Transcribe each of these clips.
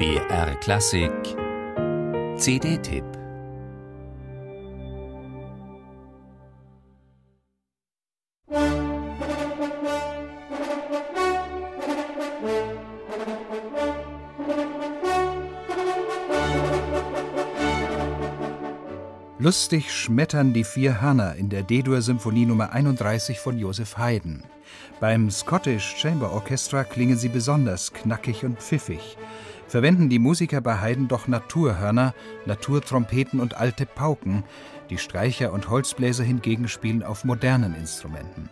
BR Klassik CD-Tipp Lustig schmettern die vier Hörner in der D-Dur-Symphonie Nummer 31 von Joseph Haydn. Beim Scottish Chamber Orchestra klingen sie besonders knackig und pfiffig. Verwenden die Musiker bei Haydn doch Naturhörner, Naturtrompeten und alte Pauken. Die Streicher und Holzbläser hingegen spielen auf modernen Instrumenten.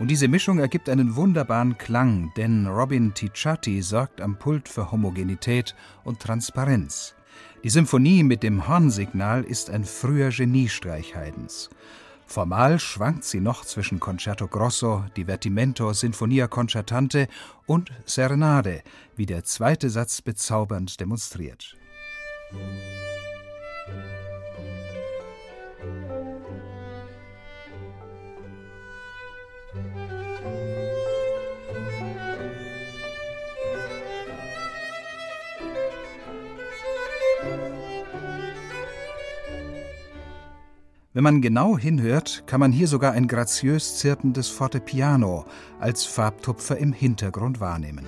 Und diese Mischung ergibt einen wunderbaren Klang, denn Robin Ticciati sorgt am Pult für Homogenität und Transparenz. Die Symphonie mit dem Hornsignal ist ein früher Geniestreich Haydns. Formal schwankt sie noch zwischen Concerto Grosso, Divertimento, Sinfonia Concertante und Serenade, wie der zweite Satz bezaubernd demonstriert. Wenn man genau hinhört, kann man hier sogar ein graziös zirpendes Fortepiano als Farbtupfer im Hintergrund wahrnehmen.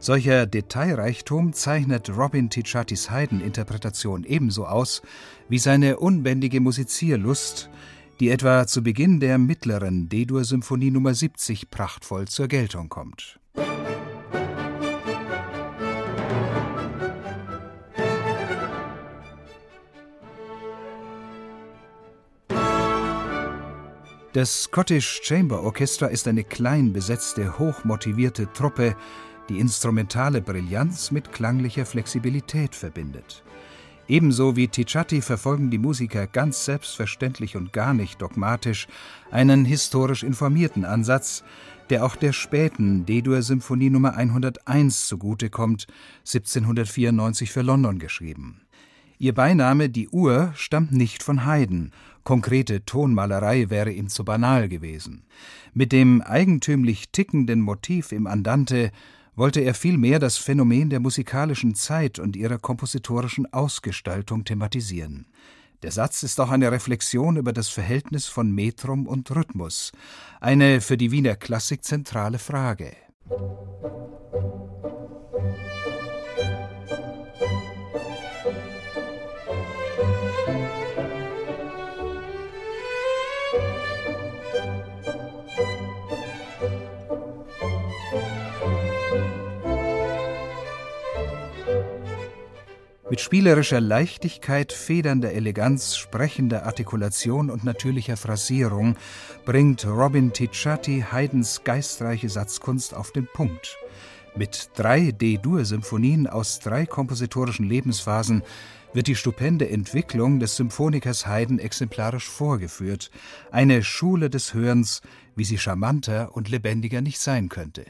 Solcher Detailreichtum zeichnet Robin Ticciatis Haydn-Interpretation ebenso aus wie seine unbändige Musizierlust, die etwa zu Beginn der mittleren D-Dur-Symphonie Nummer 70 prachtvoll zur Geltung kommt. Das Scottish Chamber Orchestra ist eine klein besetzte, hochmotivierte Truppe, die instrumentale Brillanz mit klanglicher Flexibilität verbindet. Ebenso wie Ticciati verfolgen die Musiker ganz selbstverständlich und gar nicht dogmatisch einen historisch informierten Ansatz, der auch der späten D-Dur-Symphonie Nummer 101 zugutekommt, 1794 für London geschrieben. Ihr Beiname Die Uhr stammt nicht von Haydn, konkrete Tonmalerei wäre ihm zu banal gewesen. Mit dem eigentümlich tickenden Motiv im Andante wollte er vielmehr das Phänomen der musikalischen Zeit und ihrer kompositorischen Ausgestaltung thematisieren. Der Satz ist auch eine Reflexion über das Verhältnis von Metrum und Rhythmus, eine für die Wiener Klassik zentrale Frage. Mit spielerischer Leichtigkeit, federnder Eleganz, sprechender Artikulation und natürlicher Phrasierung bringt Robin Ticciati Haydns geistreiche Satzkunst auf den Punkt. Mit drei D-Dur-Symphonien aus drei kompositorischen Lebensphasen wird die stupende Entwicklung des Symphonikers Haydn exemplarisch vorgeführt, eine Schule des Hörens, wie sie charmanter und lebendiger nicht sein könnte.